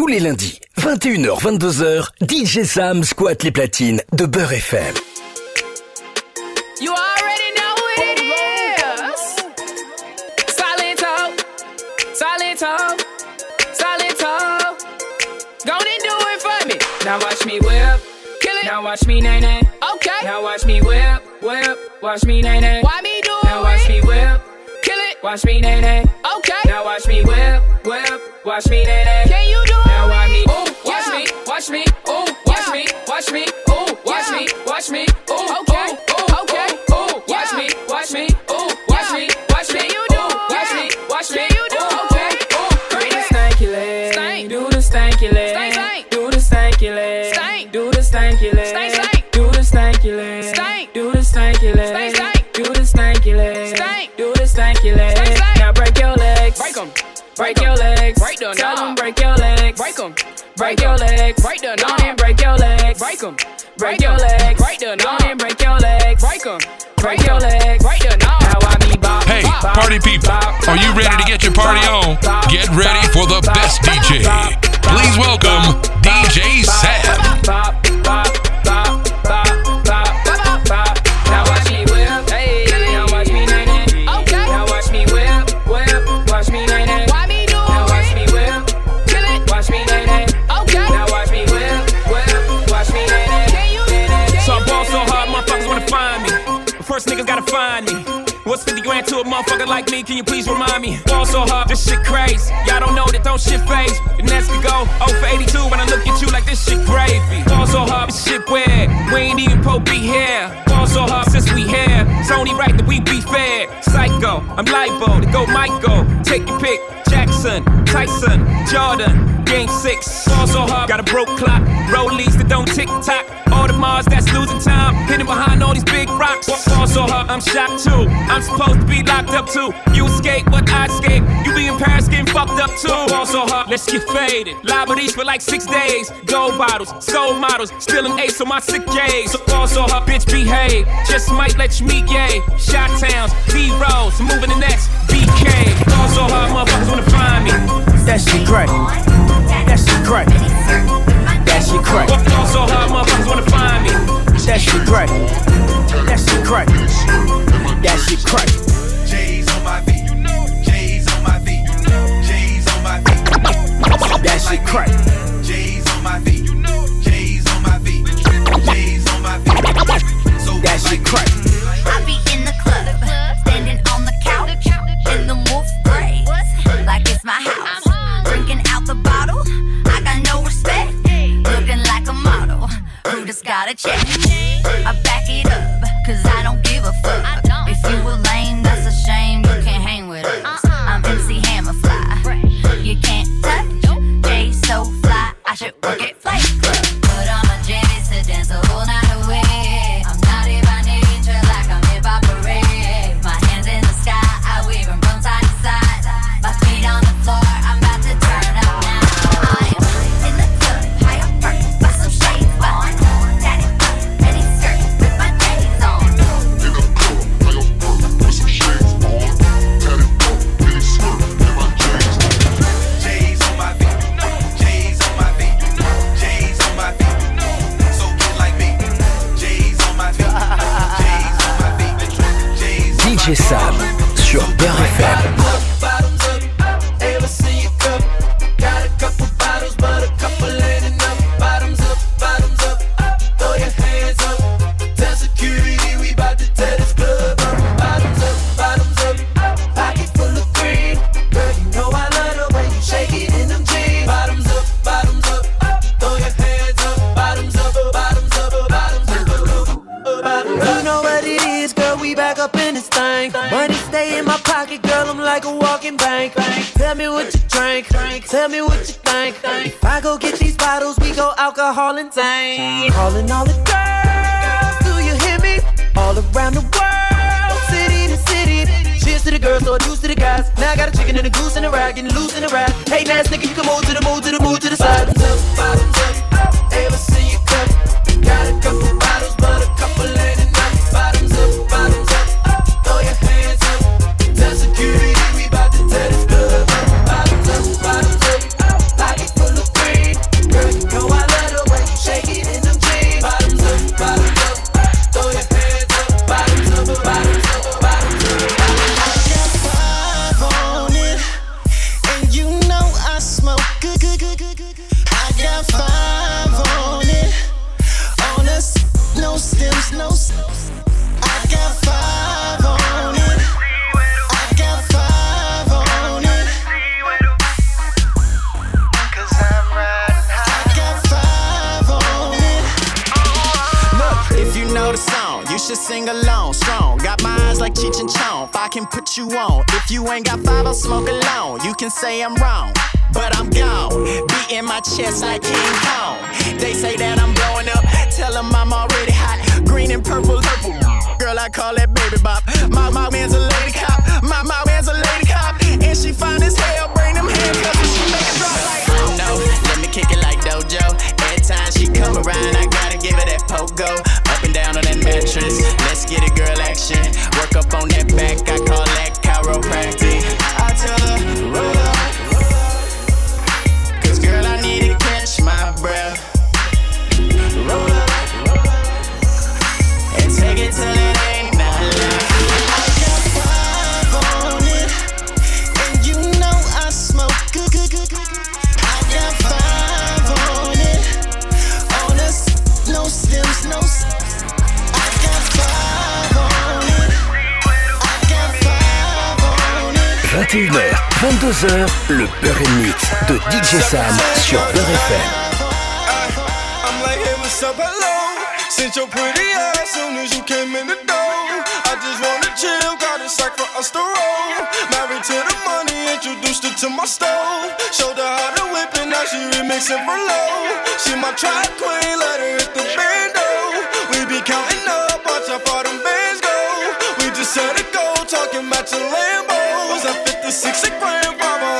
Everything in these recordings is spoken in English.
Tous les lundis, 21h-22h, DJ Sam squatte les platines de Beurre FM. You already know who it is. Silento, Silento, Silento. Go and do it for me. Now watch me whip, kill it. Now watch me nay nay. Okay. Now watch me whip, whip. Watch me nay nay. Why me do it? Now watch me whip, kill it. Watch me nay nay. Okay. Now watch me whip, whip. Watch me nay nay. Can you watch me, ooh, watch me, watch me, ooh, watch me, watch me, ooh, okay, ooh, okay, ooh, ooh. Watch me, watch me, ooh, watch me, watch me, you do, ooh, watch me, watch me, you do, ooh, okay, ooh, do the stanky leg, do the stanky leg, do the stanky leg, do the stanky leg, do the stanky leg, do the stanky leg, do the stanky leg, do the stanky leg, now break your legs, break them, break your legs, break them, break your legs, break them. Break your legs. Break them. Go and break your legs. Break them. Break your legs. Break them. Go and break your legs. Break them. Break your legs. Break them. Now I me bop. Hey, party people, are you ready to get your party on? Get ready for the bop, best bop, DJ. bop, bop, Please welcome bop, DJ bop, Sam. Motherfucker like me? Can you please remind me? Ball so hard, this shit crazy. Y'all don't know that don't shit phase. The Nets could go Oh for 82 when I look at you like this shit gravy. Ball so hard, this shit weird. We ain't even pro be here. Ball so hard since we here. It's only right that we be fair. Psycho, I'm libo to go Michael. Take your pick. Jackson, Tyson, Jordan, Game 6. Ball so hard, got a broke clock. Rollies that don't tick tock. Audemars that's losing time. Hidden behind all these big rocks. Ball so hard, I'm shocked too. I'm supposed to be locked up too. You escape, but I escape. You be in Paris getting fucked up too. Ball so hard, let's get faded. Liberties for like six days. Gold bottles, soul models, spilling ace on my sick days. So hard, bitch behave. Just might let you meet gay. Shot towns, B rolls, moving the next BK. Ball so hard, motherfuckers wanna find me. That shit crack. That shit crack. That shit crack. Ball so hard, motherfuckers wanna find me. That shit crack. That shit crack. That shit crack. J's on my feet, you know. J's on my feet, you know. J's on my feet, you know. That shit crack. J's on my feet, you know. J's on my feet, J's on my feet. So That shit crack. I be in the we back up in this thing. Money stay in my pocket, girl, I'm like a walking bank. Tell me what you drink, tell me what you think. If I go get these bottles, we go alcohol and tank. Calling all the girls, do you hear me? All around the world, city to city. Cheers to the girls, so juice to the guys. Now I got a chicken and a goose and a rag, getting loose in the rag. Hey, nice nigga, you can move to the move to the move to the side. Bottoms up, bottoms up, say I'm wrong, but I'm gone. Beating my chest like King Kong. They say that I'm blowing up, tell them I'm already hot. Green and purple, purple. Girl, I call that baby bop. My, my man's a lady cop, my, my man's a lady cop. And she fine as hell, bring them handcuffs and she make a drop like. Oh, no, let me kick it like Dojo. Every time she come around, I gotta give her that pogo. Up and down on that mattress. 2 heures, le Beurre Mix de DJ Sam sur Beurre FM. sack for us to roll. Married to the money, introduced her to my stove. Showed her how to whip now she remixing for low. She my queen, let her hit the bando. We be counting up, watch how far them bands go. We just set it go, talking about your Lambo was a 56 a grandmama.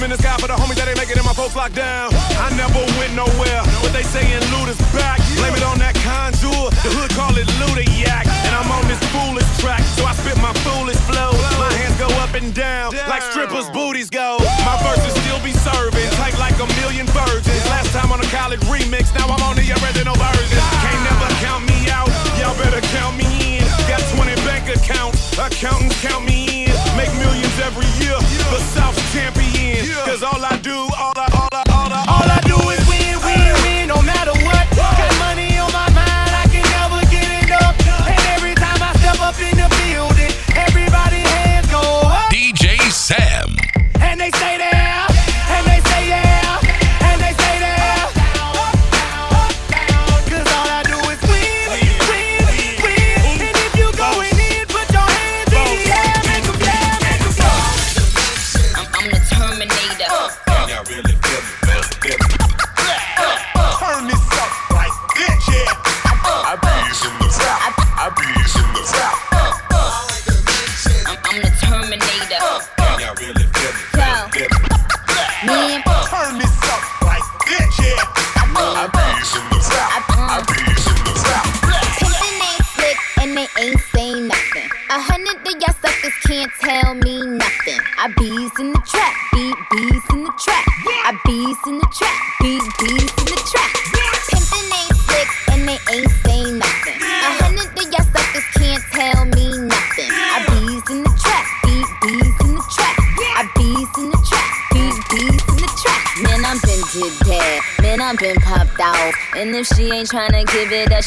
Them in the sky for the homies that ain't making it, my folks locked down. I never went nowhere, but they saying loot is back. Blame it on that conjure, the hood call it Ludiac. And I'm on this foolish track, so I spit my foolish flow. My hands go up and down, like strippers' booties go. My verses still be serving, tight like a million virgins. Last time on a college remix, now I'm on the original version. Can't never count me out, y'all better count me in. Got 20 bank accounts, accountants count me in. Make millions every year, the South Cause all I do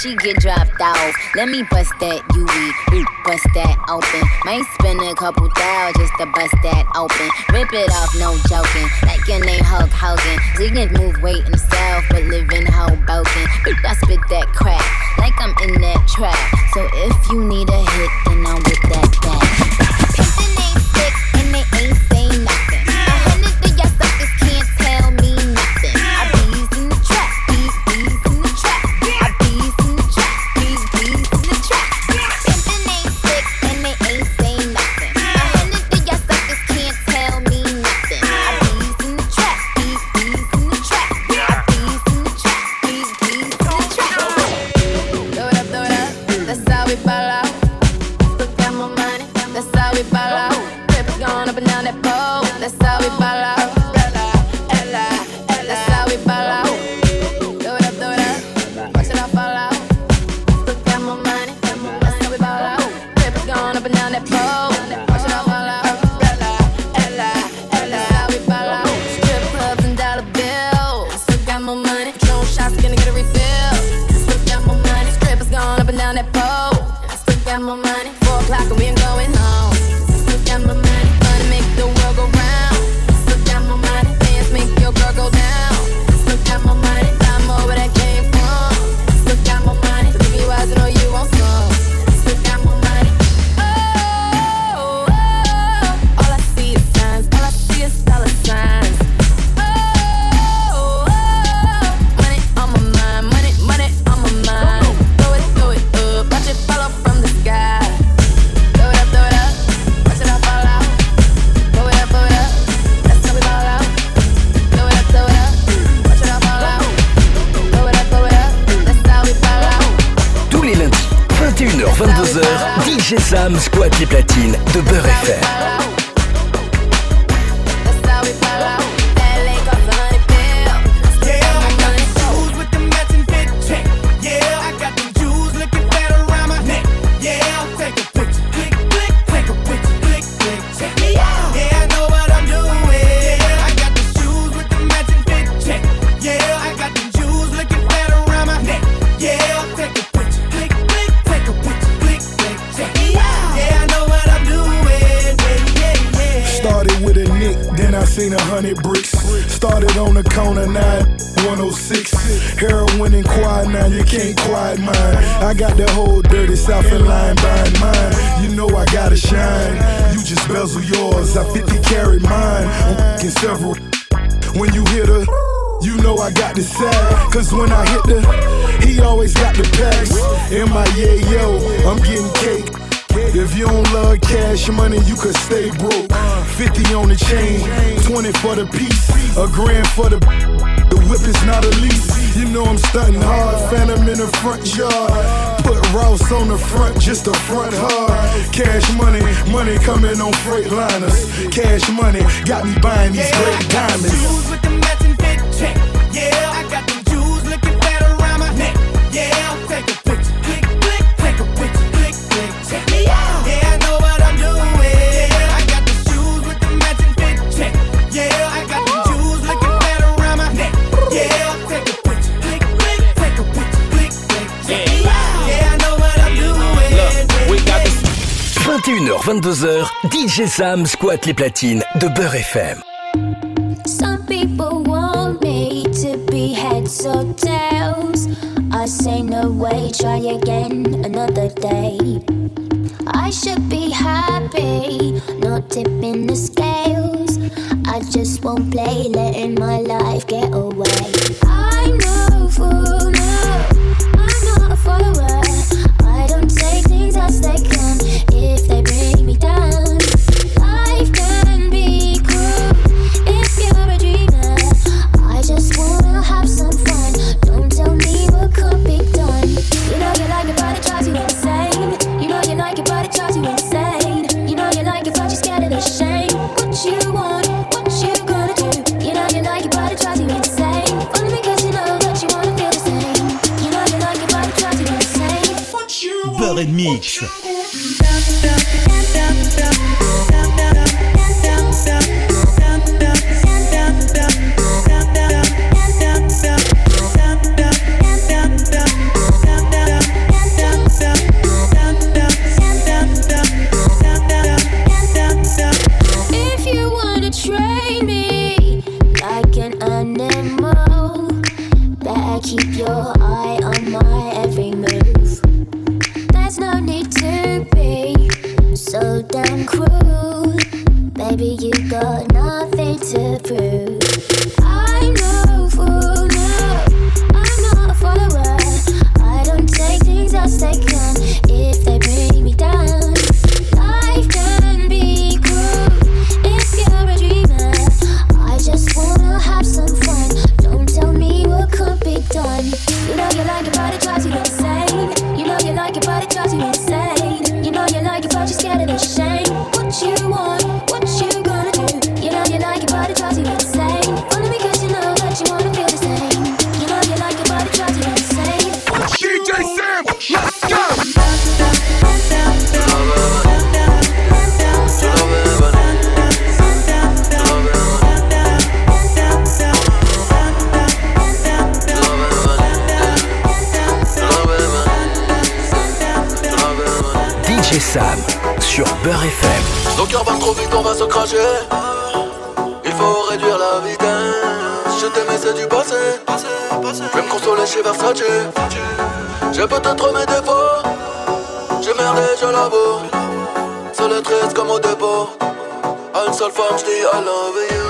she get dropped off. Let me bust that UV. Mm, bust that open. Might spend a couple thou just to bust that open. Rip it off, no joking. Like your name Hulk Hogan. Ziggins move weight himself, but live in Hoboken. I spit that crap like I'm in that trap. So if you need a hit, then I'm with that back. know I'm getting cake. If you don't love cash money, you could stay broke. 50 on the chain, 20 for the piece, a grand for the. The whip is not a lease. You know I'm stunting hard, phantom in the front yard. Put Rouse on the front, just a front hard. Cash money, money coming on freight liners. Cash money got me buying these great diamonds. 22h, DJ Sam squatte les platines de Beurre FM. Some people want me to be heads or tails. I say no way, try again another day. I should be happy, not tipping the scales. I just won't play, letting my life get away. cœur va trop vite, on va se cracher. Il faut réduire la vitesse. Je t'aimais, c'est du passé. Je vais me consoler chez Versace. J'ai peut-être mes défauts. J'ai merdé, je l'avoue. Seul et triste comme au dépôt. À une seule femme, je dis I love you.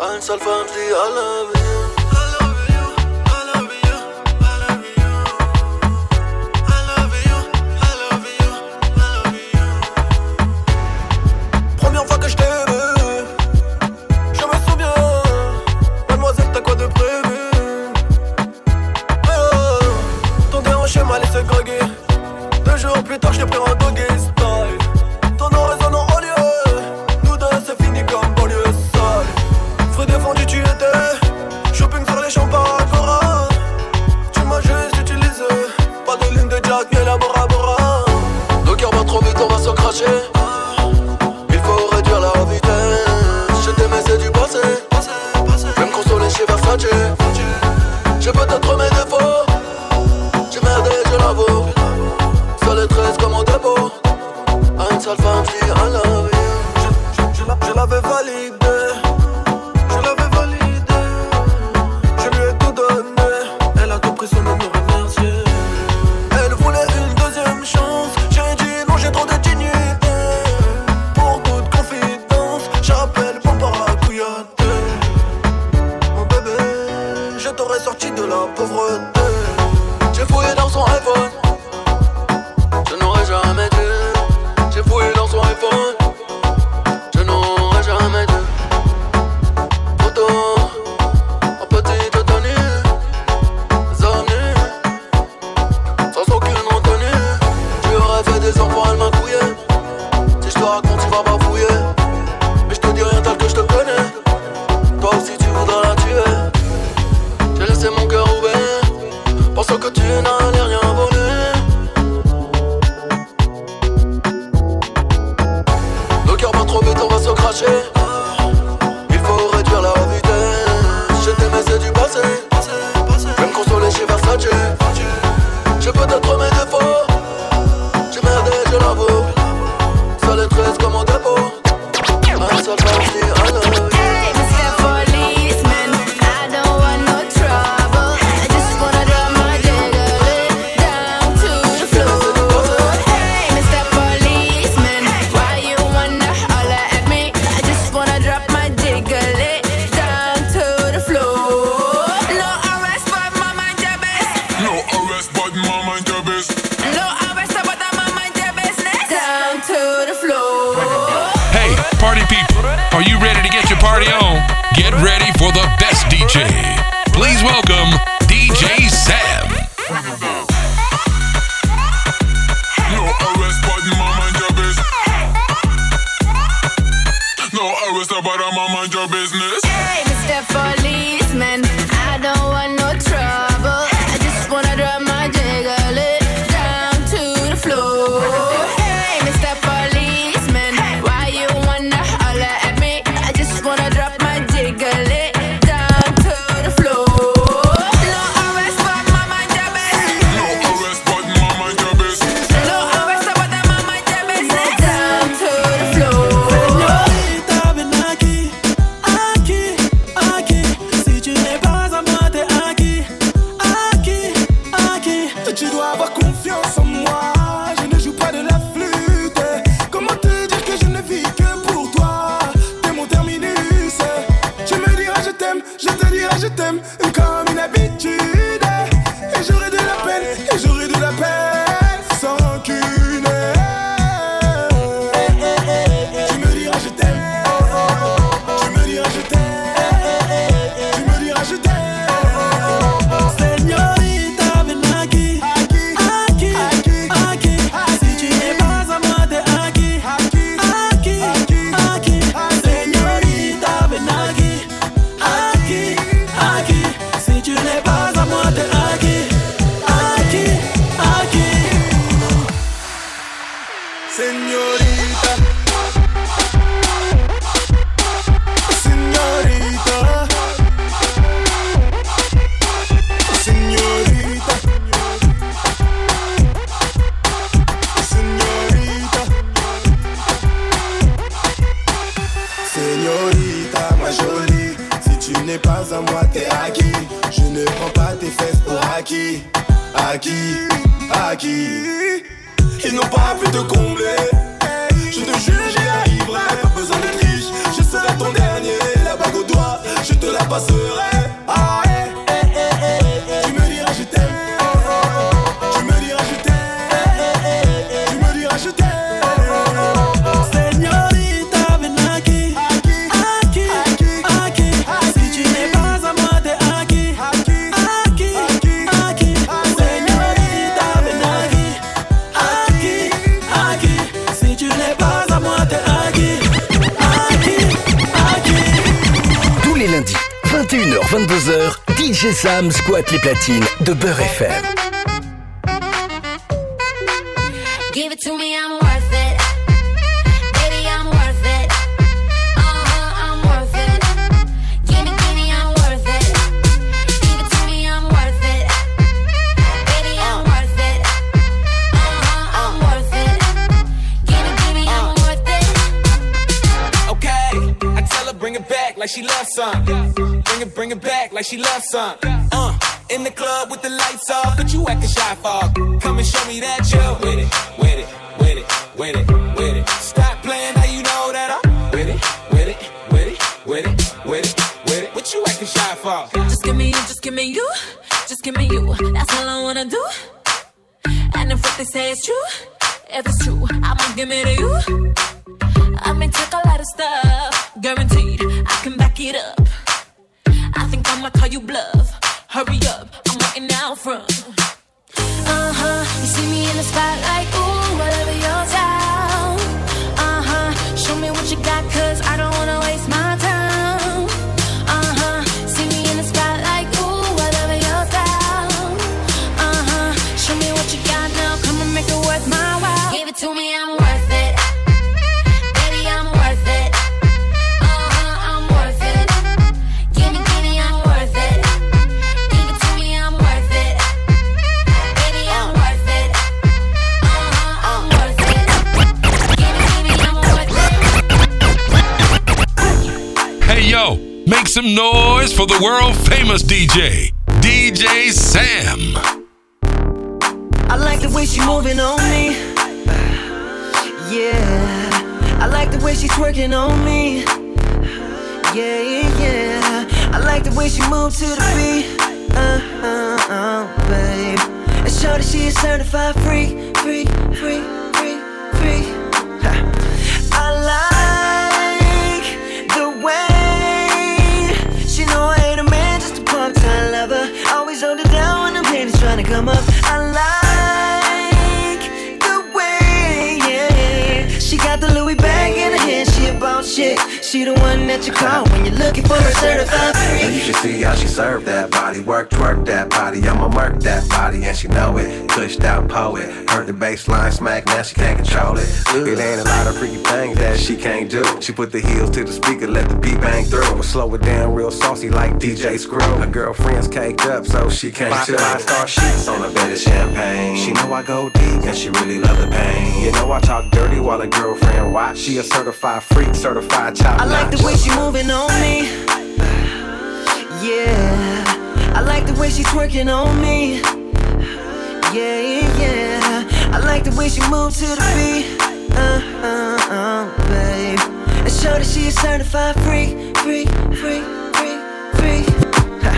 À une seule femme, je dis I love you. mes défauts. J'ai je l'avoue. Ça et triste comme mon dépôt. Un seul parti à l'œil. pas serein. DJ Sam squatte les platines de Beurre FM. She loves some. Noise for the world famous DJ, DJ Sam. I like the way she moving on me. Yeah, I like the way she's twerking on me. Yeah, yeah, yeah. I like the way she moves to the beat. Uh, uh, uh, babe. And show that she is certified free, free, free. Shit. She the one that you call when you're looking for a certified freak. And you free. should see how she served that body. Work, twerk that body. I'ma murk that body, and she know it. Pushed out poet. Heard the bass line smack, now she can't control it. It ain't a lot of freaky things that she can't do. She put the heels to the speaker, let the beat bang through. But slow it down real saucy like DJ Screw. Her girlfriend's caked up, so she can't chill. Five star sheets on a bed of champagne. She know I go deep, and she really love the pain. You know I talk dirty while a girlfriend watch. She a certified freak, certified child. I like the way she moving on me. Yeah, I like the way she twerking on me. Yeah, yeah. I like the way she moves to the beat. Uh, uh, uh, babe. And show that she a certified free, free, free, free. Ha.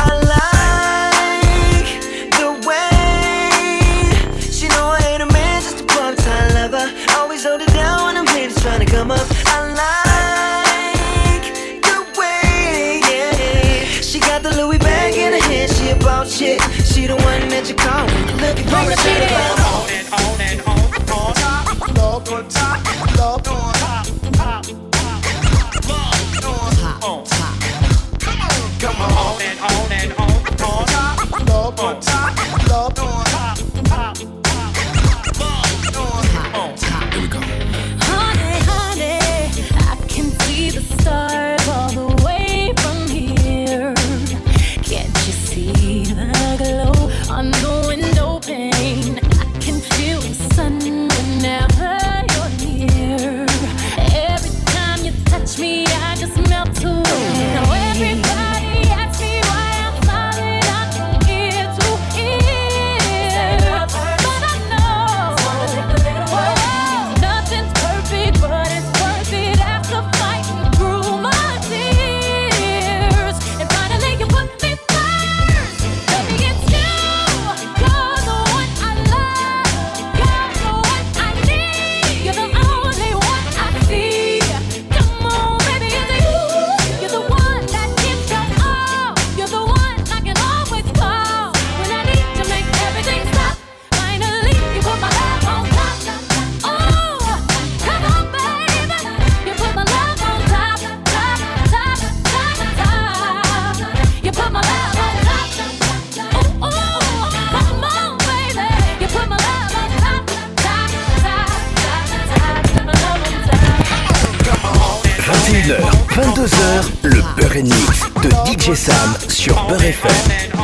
I like the way she know I ain't a man, just a part-time lover. Always hold it down when I'm haters trying to come up. The one that you call when you're looking for a certified. On and on and on, on top, love on top, love on top, top, love on top. Come on, come on, on and on and on, on. Top, love on top, love on de DJ Sam sur Beurre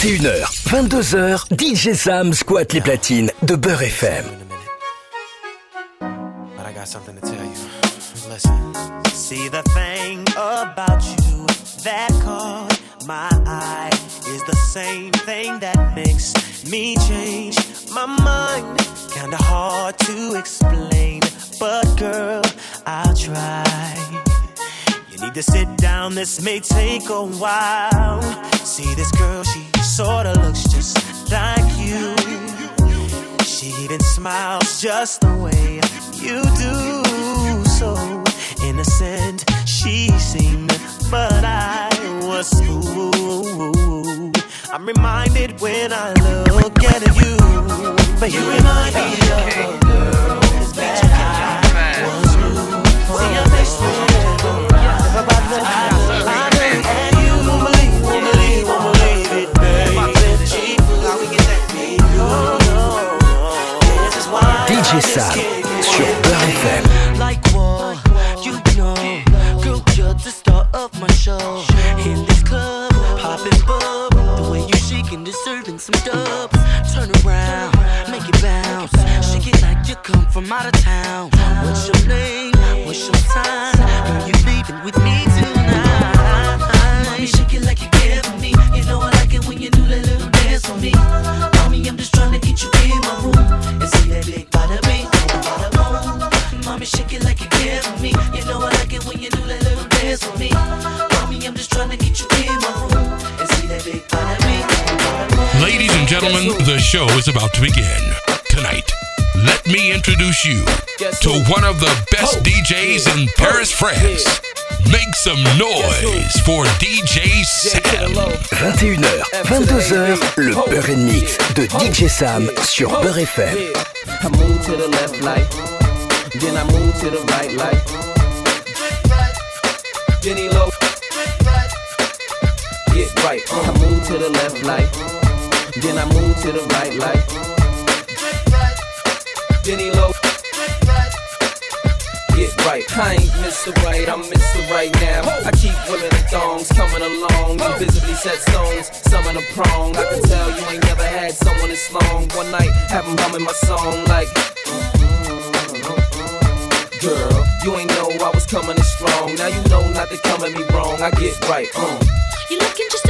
21h, 22h, DJ Sam squatte les platines de Beurre FM. But I got something to tell you. Listen. See the thing about you that caught my eye is the same thing that makes me change my mind. Kinda hard to explain, but girl, I'll try. You need to sit down, this may take a while. just the way you do. So innocent she seemed, but I was fooled. I'm reminded when I look at you, but you, you remind me of. Regiçado. is about to begin. Tonight, let me introduce you to one of the best oh. DJs in oh. Paris, France. Make some noise for DJ Sam. 21h, 22h, le Beurre Mix de DJ Sam sur Beurre FM. I move to the left then I move to the right get right. Uh. I move to the left. Then I move to the right, light. Then he low. Get right. I ain't Mr. Right, I'm Mr. Right now. I keep women in thongs coming along. Invisibly set stones, some of the prong. I can tell you ain't never had someone this long. One night, have them humming my song like. Girl, you ain't know I was coming strong. Now you know not to come at me wrong. I get right. Uh. You looking just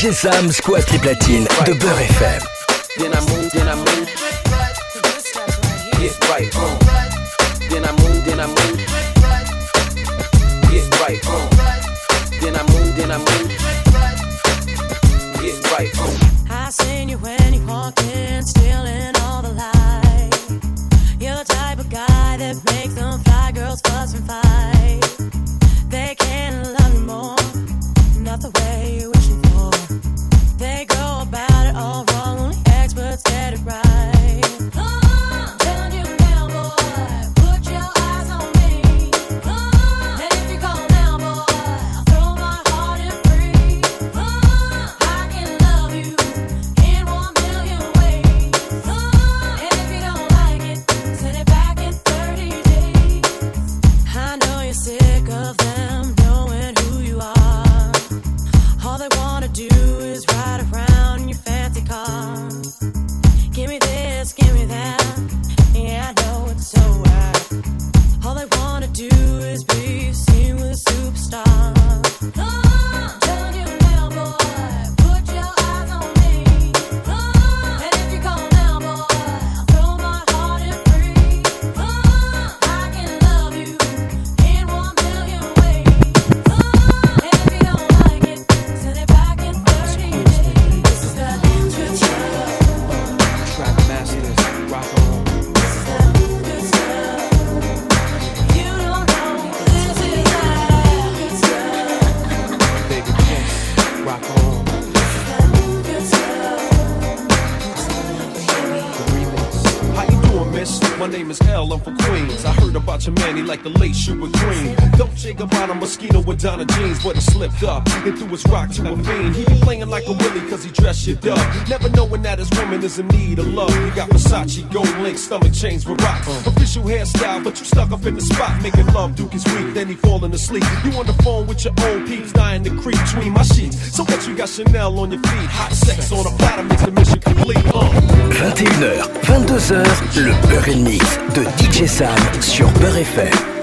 DJ Sam squatte les platines de Beurre FM. Then I move, then like the late Shua Green. shake Gabbana Madonna jeans, but he slipped up and threw his rock to a fiend. He be playing like a willy cause he dressed shit up. Never knowing that his woman is in need of love. He got Versace, gold link, stomach chains with rocks. Official hairstyle, but you stuck up in the spot. Making love, Duke is weak, then he falling asleep. You on the phone with your old peeps, dying to creep between my sheets. So what you got Chanel on your feet? Hot sex on a platter makes the mission complete. Uh. 21h, 22h, le Beurre Mix de DJ Sam sur Beurre FM.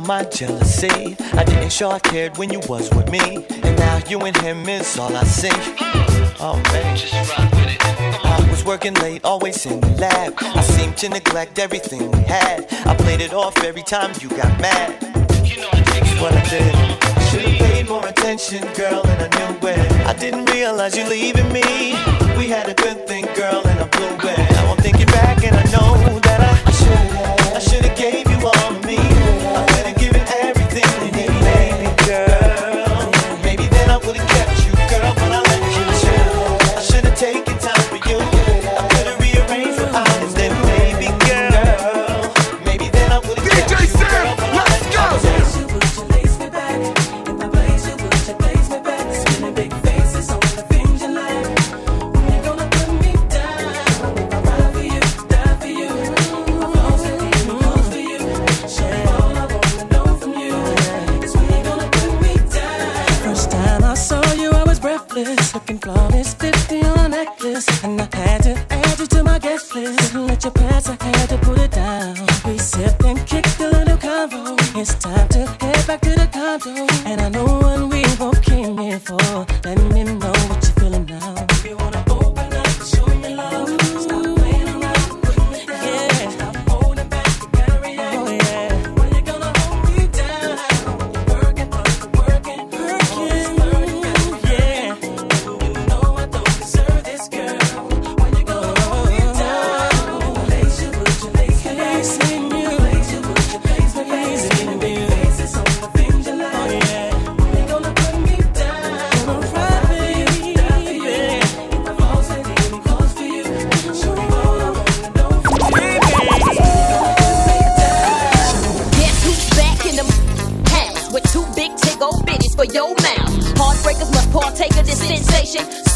my jealousy. I didn't show I cared when you was with me, and now you and him is all I see. Oh man, just rock with it. I was working late, always in the lab. I seemed to neglect everything we had. I played it off every time you got mad. You know I what I did. Should've paid more attention, girl, and I knew it. I didn't realize you leaving me. We had a good thing, girl, and I blew it. Now I'm thinking back, and I know that I, I should've, I should've gave you.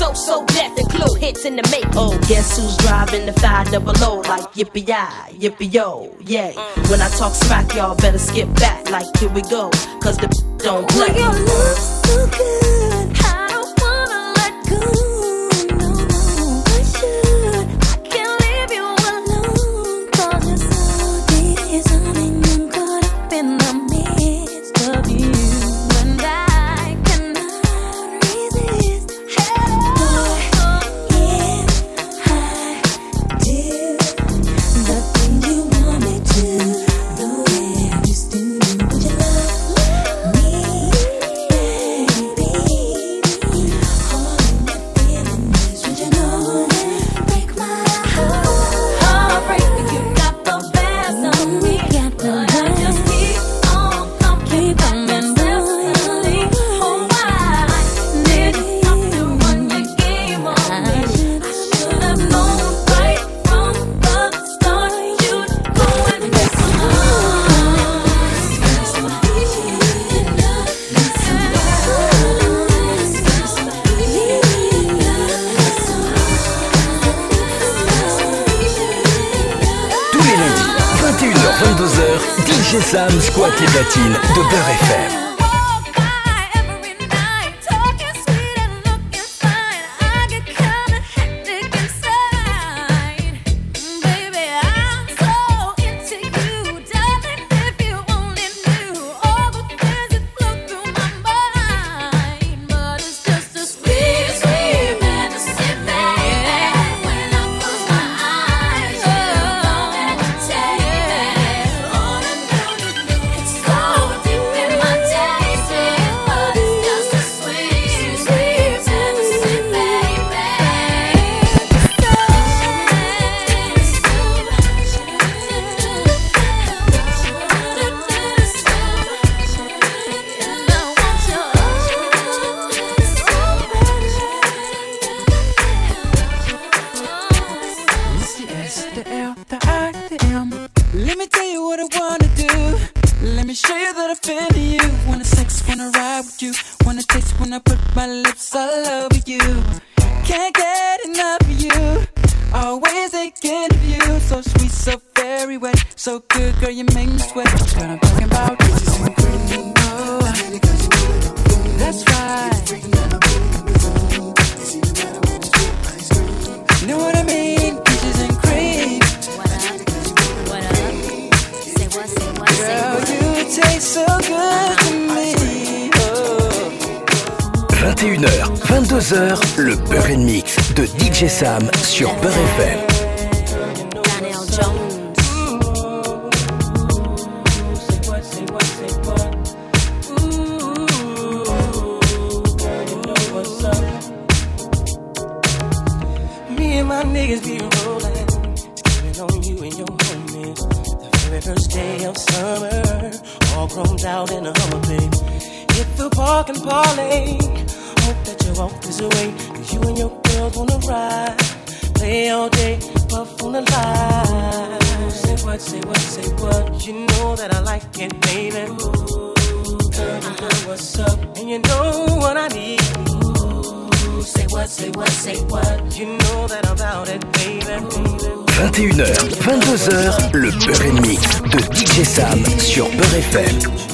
So, so death and clue hits in the make. Oh, guess who's driving the 5 double O like yippee yi, yippee yo, yay. Mm. When I talk smack, y'all better skip back like here we go, cause the don't play. Oh, so good. de beurre et fait. 21h, 22h, le Beurre Mix de DJ Sam sur Beurre FM. 21h, 22h, le Beurre Mix de DJ Sam sur Beurre FM.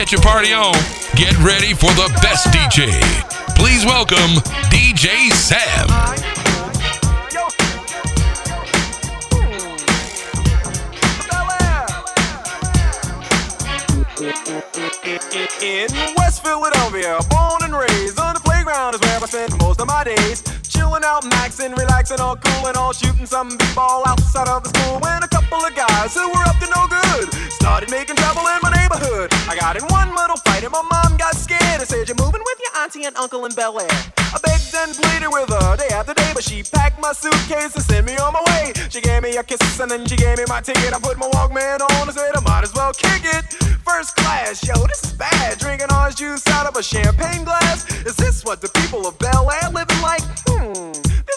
Get your party on? Get ready for the best DJ. Please welcome DJ Sam. In West Philadelphia, born and raised on the playground is where I spend most of my days. Chilling out, maxing, relaxing, all cool and all shooting some b-ball outside of the school. When a couple of guys who were up to no good started making trouble in I got in one little fight and my mom got scared and said, "You're moving with your auntie and uncle in Bel Air." I begged and pleaded with her day after day, but she packed my suitcase and sent me on my way. She gave me a kiss and then she gave me my ticket. I put my Walkman on and said I might as well kick it. First class, yo, this is bad. Drinking orange juice out of a champagne glass. Is this what the people of Bel Air living like? Hmm,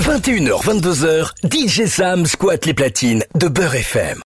21h-22h, DJ Sam squatte les platines de Beurre FM.